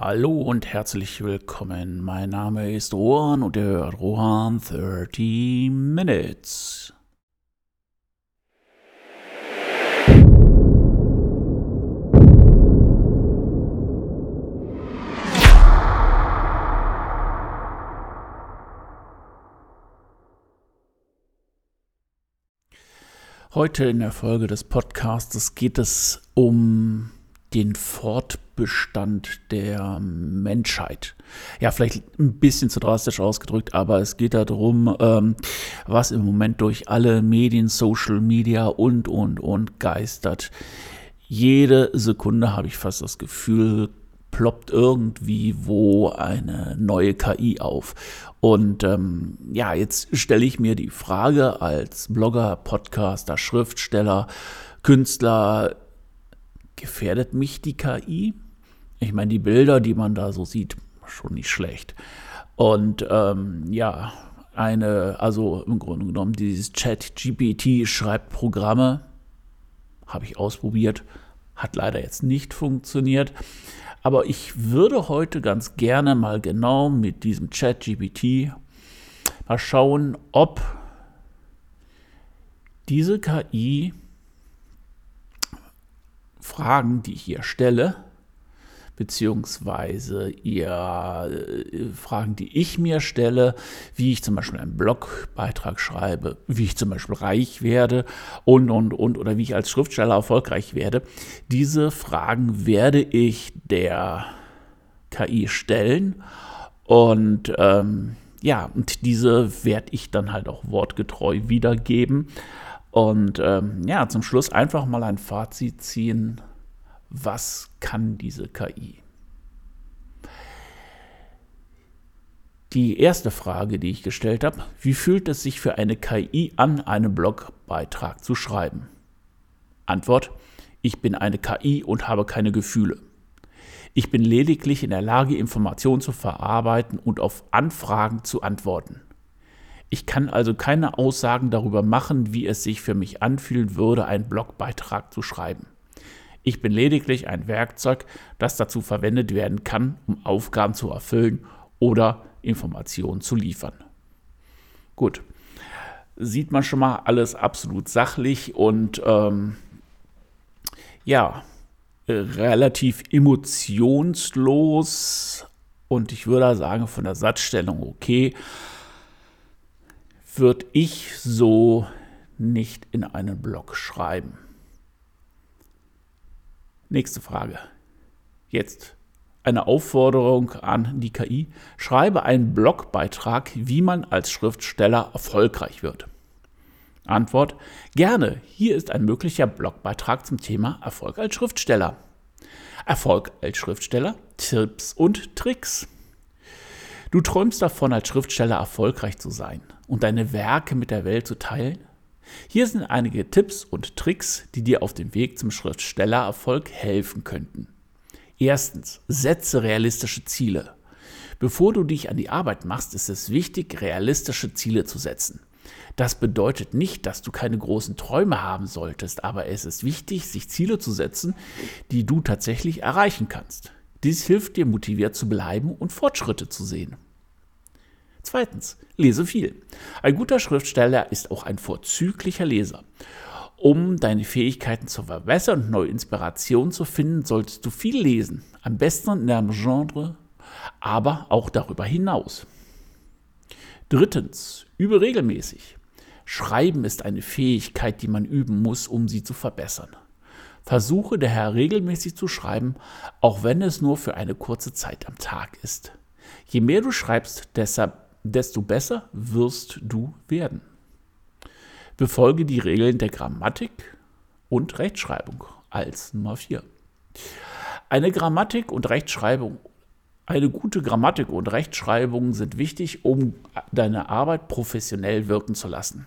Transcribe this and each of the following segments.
Hallo und herzlich willkommen. Mein Name ist Rohan und ihr hört Rohan 30 Minutes. Heute in der Folge des Podcasts geht es um den Fortbestand der Menschheit. Ja, vielleicht ein bisschen zu drastisch ausgedrückt, aber es geht darum, ähm, was im Moment durch alle Medien, Social Media und, und, und geistert. Jede Sekunde habe ich fast das Gefühl, ploppt irgendwie wo eine neue KI auf. Und ähm, ja, jetzt stelle ich mir die Frage als Blogger, Podcaster, Schriftsteller, Künstler, gefährdet mich die KI? Ich meine, die Bilder, die man da so sieht, schon nicht schlecht. Und ähm, ja, eine, also im Grunde genommen, dieses Chat-GPT schreibt Programme, habe ich ausprobiert, hat leider jetzt nicht funktioniert. Aber ich würde heute ganz gerne mal genau mit diesem Chat-GPT mal schauen, ob diese KI Fragen, die ich hier stelle, beziehungsweise ihr äh, Fragen, die ich mir stelle, wie ich zum Beispiel einen Blogbeitrag schreibe, wie ich zum Beispiel reich werde und, und, und, oder wie ich als Schriftsteller erfolgreich werde. Diese Fragen werde ich der KI stellen und ähm, ja, und diese werde ich dann halt auch wortgetreu wiedergeben. Und ähm, ja, zum Schluss einfach mal ein Fazit ziehen. Was kann diese KI? Die erste Frage, die ich gestellt habe, wie fühlt es sich für eine KI an, einen Blogbeitrag zu schreiben? Antwort, ich bin eine KI und habe keine Gefühle. Ich bin lediglich in der Lage, Informationen zu verarbeiten und auf Anfragen zu antworten. Ich kann also keine Aussagen darüber machen, wie es sich für mich anfühlen würde, einen Blogbeitrag zu schreiben. Ich bin lediglich ein Werkzeug, das dazu verwendet werden kann, um Aufgaben zu erfüllen oder Informationen zu liefern. Gut, sieht man schon mal alles absolut sachlich und ähm, ja, relativ emotionslos und ich würde sagen von der Satzstellung okay würde ich so nicht in einen Blog schreiben. Nächste Frage. Jetzt eine Aufforderung an die KI. Schreibe einen Blogbeitrag, wie man als Schriftsteller erfolgreich wird. Antwort. Gerne. Hier ist ein möglicher Blogbeitrag zum Thema Erfolg als Schriftsteller. Erfolg als Schriftsteller, Tipps und Tricks. Du träumst davon, als Schriftsteller erfolgreich zu sein und deine Werke mit der Welt zu teilen? Hier sind einige Tipps und Tricks, die dir auf dem Weg zum Schriftstellererfolg helfen könnten. Erstens, setze realistische Ziele. Bevor du dich an die Arbeit machst, ist es wichtig, realistische Ziele zu setzen. Das bedeutet nicht, dass du keine großen Träume haben solltest, aber es ist wichtig, sich Ziele zu setzen, die du tatsächlich erreichen kannst. Dies hilft dir, motiviert zu bleiben und Fortschritte zu sehen. Zweitens, lese viel. Ein guter Schriftsteller ist auch ein vorzüglicher Leser. Um deine Fähigkeiten zu verbessern und neue Inspirationen zu finden, solltest du viel lesen. Am besten in deinem Genre, aber auch darüber hinaus. Drittens, übe regelmäßig. Schreiben ist eine Fähigkeit, die man üben muss, um sie zu verbessern. Versuche daher regelmäßig zu schreiben, auch wenn es nur für eine kurze Zeit am Tag ist. Je mehr du schreibst, desto besser wirst du werden. Befolge die Regeln der Grammatik und Rechtschreibung als Nummer 4. Eine Grammatik und Rechtschreibung, eine gute Grammatik und Rechtschreibung sind wichtig, um deine Arbeit professionell wirken zu lassen.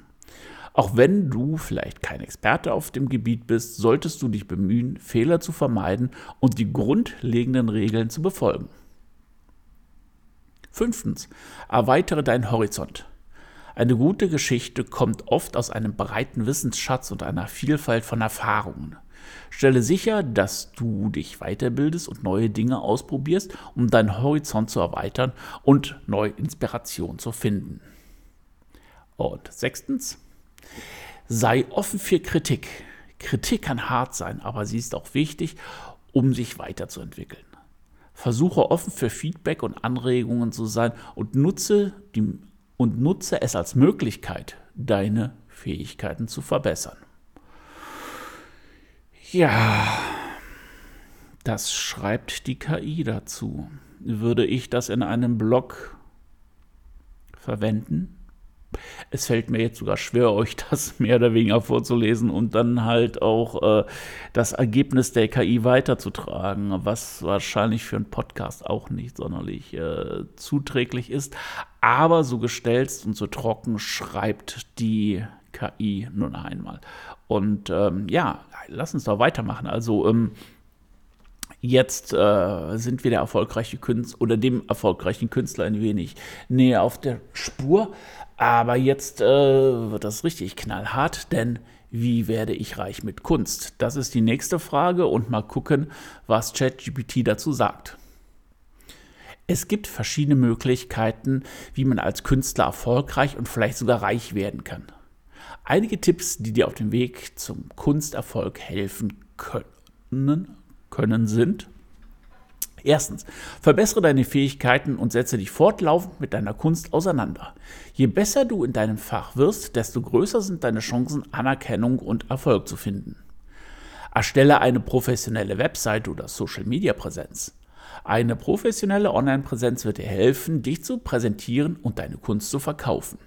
Auch wenn du vielleicht kein Experte auf dem Gebiet bist, solltest du dich bemühen, Fehler zu vermeiden und die grundlegenden Regeln zu befolgen. Fünftens, erweitere deinen Horizont. Eine gute Geschichte kommt oft aus einem breiten Wissensschatz und einer Vielfalt von Erfahrungen. Stelle sicher, dass du dich weiterbildest und neue Dinge ausprobierst, um deinen Horizont zu erweitern und neue Inspiration zu finden. Und sechstens, sei offen für Kritik. Kritik kann hart sein, aber sie ist auch wichtig, um sich weiterzuentwickeln. Versuche offen für Feedback und Anregungen zu sein und nutze, die, und nutze es als Möglichkeit, deine Fähigkeiten zu verbessern. Ja, das schreibt die KI dazu. Würde ich das in einem Blog verwenden? Es fällt mir jetzt sogar schwer, euch das mehr oder weniger vorzulesen und dann halt auch äh, das Ergebnis der KI weiterzutragen, was wahrscheinlich für einen Podcast auch nicht sonderlich äh, zuträglich ist. Aber so gestellt und so trocken schreibt die KI nun einmal. Und ähm, ja, lass uns doch weitermachen. Also, ähm, Jetzt äh, sind wir der erfolgreiche Künstler oder dem erfolgreichen Künstler ein wenig näher auf der Spur. Aber jetzt äh, wird das richtig knallhart, denn wie werde ich reich mit Kunst? Das ist die nächste Frage und mal gucken, was ChatGPT dazu sagt. Es gibt verschiedene Möglichkeiten, wie man als Künstler erfolgreich und vielleicht sogar reich werden kann. Einige Tipps, die dir auf dem Weg zum Kunsterfolg helfen können, können sind Erstens, verbessere deine Fähigkeiten und setze dich fortlaufend mit deiner Kunst auseinander. Je besser du in deinem Fach wirst, desto größer sind deine Chancen, Anerkennung und Erfolg zu finden. Erstelle eine professionelle Website oder Social-Media-Präsenz. Eine professionelle Online-Präsenz wird dir helfen, dich zu präsentieren und deine Kunst zu verkaufen.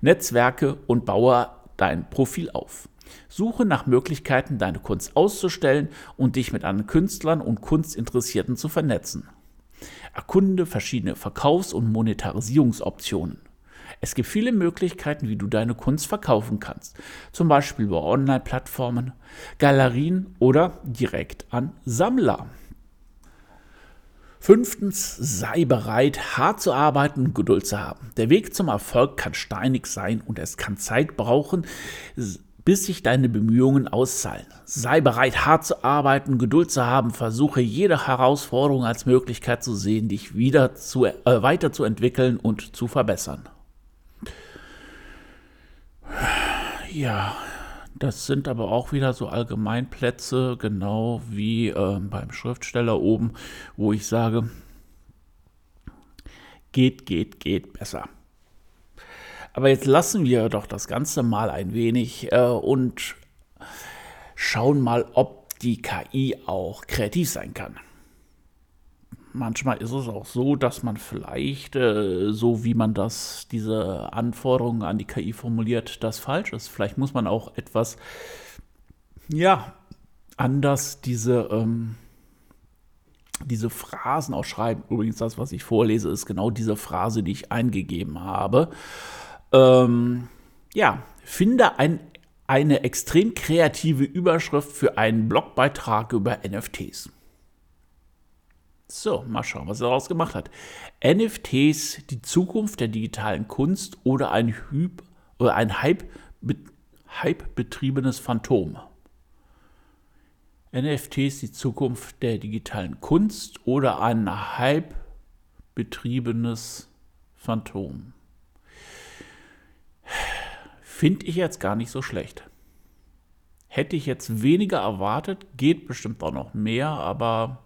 Netzwerke und baue dein Profil auf. Suche nach Möglichkeiten, deine Kunst auszustellen und dich mit anderen Künstlern und Kunstinteressierten zu vernetzen. Erkunde verschiedene Verkaufs- und Monetarisierungsoptionen. Es gibt viele Möglichkeiten, wie du deine Kunst verkaufen kannst, zum Beispiel über Online-Plattformen, Galerien oder direkt an Sammler. Fünftens, sei bereit, hart zu arbeiten und Geduld zu haben. Der Weg zum Erfolg kann steinig sein und es kann Zeit brauchen, bis sich deine Bemühungen auszahlen. Sei bereit, hart zu arbeiten, Geduld zu haben, versuche jede Herausforderung als Möglichkeit zu sehen, dich wieder zu, äh, weiterzuentwickeln und zu verbessern. Ja, das sind aber auch wieder so Allgemeinplätze, genau wie äh, beim Schriftsteller oben, wo ich sage, geht, geht, geht besser. Aber jetzt lassen wir doch das Ganze mal ein wenig äh, und schauen mal, ob die KI auch kreativ sein kann. Manchmal ist es auch so, dass man vielleicht, äh, so wie man das, diese Anforderungen an die KI formuliert, das falsch ist. Vielleicht muss man auch etwas, ja, anders diese, ähm, diese Phrasen ausschreiben. Übrigens, das, was ich vorlese, ist genau diese Phrase, die ich eingegeben habe. Ähm, ja, finde ein, eine extrem kreative Überschrift für einen Blogbeitrag über NFTs. So, mal schauen, was er daraus gemacht hat. NFTs, die Zukunft der digitalen Kunst oder ein, Hyp, oder ein Hype, Hype betriebenes Phantom. NFTs, die Zukunft der digitalen Kunst oder ein Hype betriebenes Phantom. Finde ich jetzt gar nicht so schlecht. Hätte ich jetzt weniger erwartet, geht bestimmt auch noch mehr, aber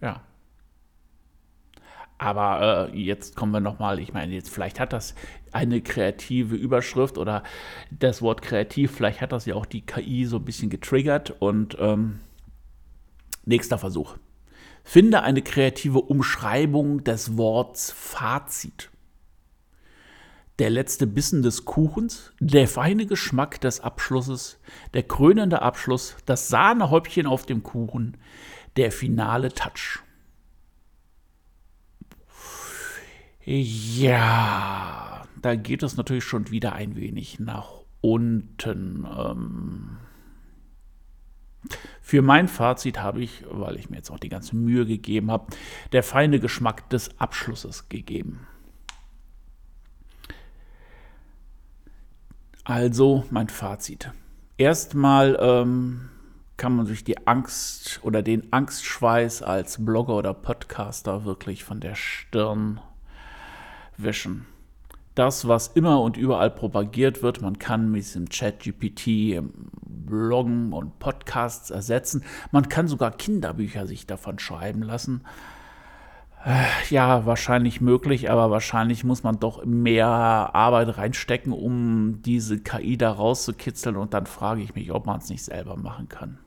ja. Aber äh, jetzt kommen wir nochmal, ich meine, jetzt vielleicht hat das eine kreative Überschrift oder das Wort kreativ, vielleicht hat das ja auch die KI so ein bisschen getriggert und ähm, nächster Versuch. Finde eine kreative Umschreibung des Worts Fazit der letzte Bissen des Kuchens, der feine Geschmack des Abschlusses, der krönende Abschluss, das Sahnehäubchen auf dem Kuchen, der finale Touch. Ja, da geht es natürlich schon wieder ein wenig nach unten. Ähm für mein Fazit habe ich, weil ich mir jetzt auch die ganze Mühe gegeben habe, der feine Geschmack des Abschlusses gegeben. Also mein Fazit. Erstmal ähm, kann man sich die Angst oder den Angstschweiß als Blogger oder Podcaster wirklich von der Stirn wischen. Das, was immer und überall propagiert wird, man kann mit diesem Chat-GPT Bloggen und Podcasts ersetzen. Man kann sogar Kinderbücher sich davon schreiben lassen. Äh, ja, wahrscheinlich möglich, aber wahrscheinlich muss man doch mehr Arbeit reinstecken, um diese KI da rauszukitzeln. Und dann frage ich mich, ob man es nicht selber machen kann.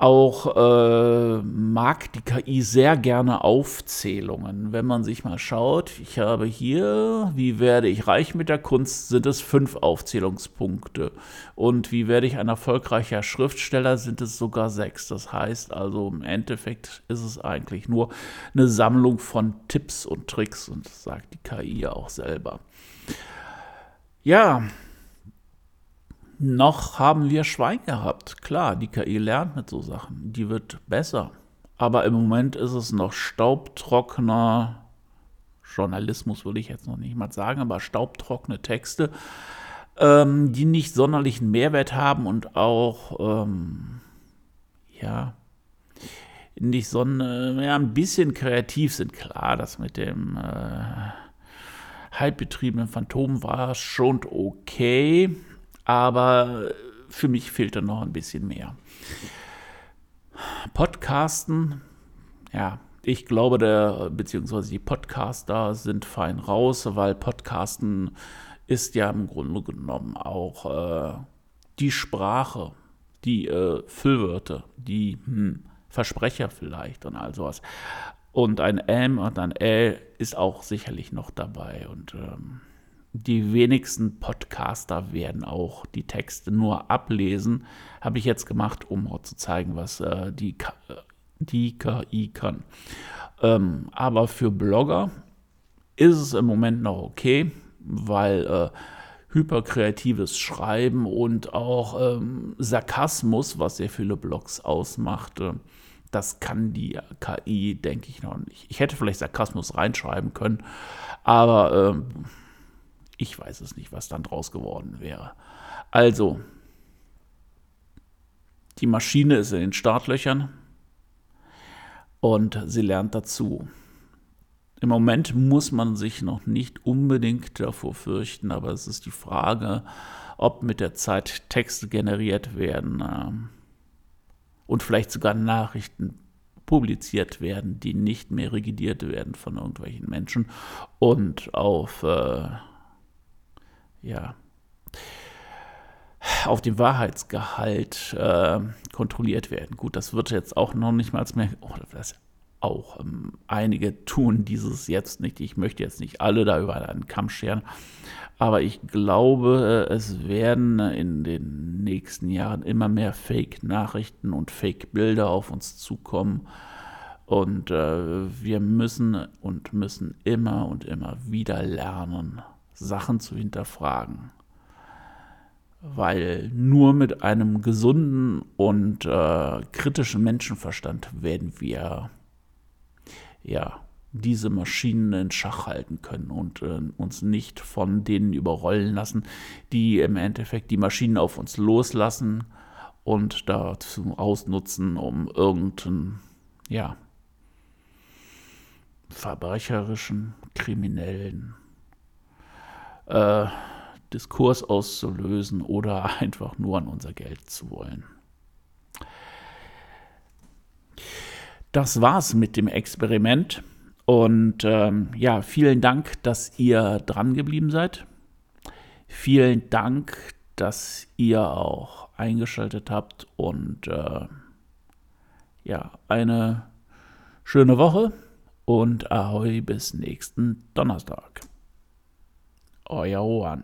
Auch äh, mag die KI sehr gerne Aufzählungen. Wenn man sich mal schaut, ich habe hier, wie werde ich reich mit der Kunst, sind es fünf Aufzählungspunkte. Und wie werde ich ein erfolgreicher Schriftsteller, sind es sogar sechs. Das heißt also, im Endeffekt ist es eigentlich nur eine Sammlung von Tipps und Tricks und das sagt die KI ja auch selber. Ja, noch haben wir Schwein gehabt. Klar, die KI lernt mit so Sachen. Die wird besser. Aber im Moment ist es noch staubtrockener Journalismus, würde ich jetzt noch nicht mal sagen, aber staubtrockene Texte, ähm, die nicht sonderlichen Mehrwert haben und auch, ähm, ja, nicht so ein, ja, ein bisschen kreativ sind. Klar, das mit dem äh, halbbetriebenen Phantom war schon okay aber für mich fehlt da noch ein bisschen mehr. Podcasten, ja, ich glaube, der, beziehungsweise die Podcaster sind fein raus, weil Podcasten ist ja im Grunde genommen auch äh, die Sprache, die äh, Füllwörter, die hm, Versprecher vielleicht und all sowas. Und ein M und ein L ist auch sicherlich noch dabei. Und ähm, die wenigsten Podcaster werden auch die Texte nur ablesen. Habe ich jetzt gemacht, um zu zeigen, was äh, die, die KI kann. Ähm, aber für Blogger ist es im Moment noch okay, weil äh, hyperkreatives Schreiben und auch ähm, Sarkasmus, was sehr viele Blogs ausmacht, äh, das kann die KI, denke ich, noch nicht. Ich hätte vielleicht Sarkasmus reinschreiben können, aber ähm, ich weiß es nicht, was dann draus geworden wäre. Also, die Maschine ist in den Startlöchern und sie lernt dazu. Im Moment muss man sich noch nicht unbedingt davor fürchten, aber es ist die Frage, ob mit der Zeit Texte generiert werden äh, und vielleicht sogar Nachrichten publiziert werden, die nicht mehr regidiert werden von irgendwelchen Menschen und auf äh, ja, auf den Wahrheitsgehalt äh, kontrolliert werden. Gut, das wird jetzt auch noch nicht mal mehr, oh, das auch ähm, einige tun dieses jetzt nicht. Ich möchte jetzt nicht alle da über einen Kamm scheren, aber ich glaube, es werden in den nächsten Jahren immer mehr Fake-Nachrichten und Fake-Bilder auf uns zukommen. Und äh, wir müssen und müssen immer und immer wieder lernen, Sachen zu hinterfragen. Weil nur mit einem gesunden und äh, kritischen Menschenverstand werden wir ja diese Maschinen in Schach halten können und äh, uns nicht von denen überrollen lassen, die im Endeffekt die Maschinen auf uns loslassen und dazu ausnutzen, um irgendeinen, ja, verbrecherischen, kriminellen äh, Diskurs auszulösen oder einfach nur an unser Geld zu wollen. Das war's mit dem Experiment. Und ähm, ja, vielen Dank, dass ihr dran geblieben seid. Vielen Dank, dass ihr auch eingeschaltet habt. Und äh, ja, eine schöne Woche und Ahoi bis nächsten Donnerstag. og i Oran.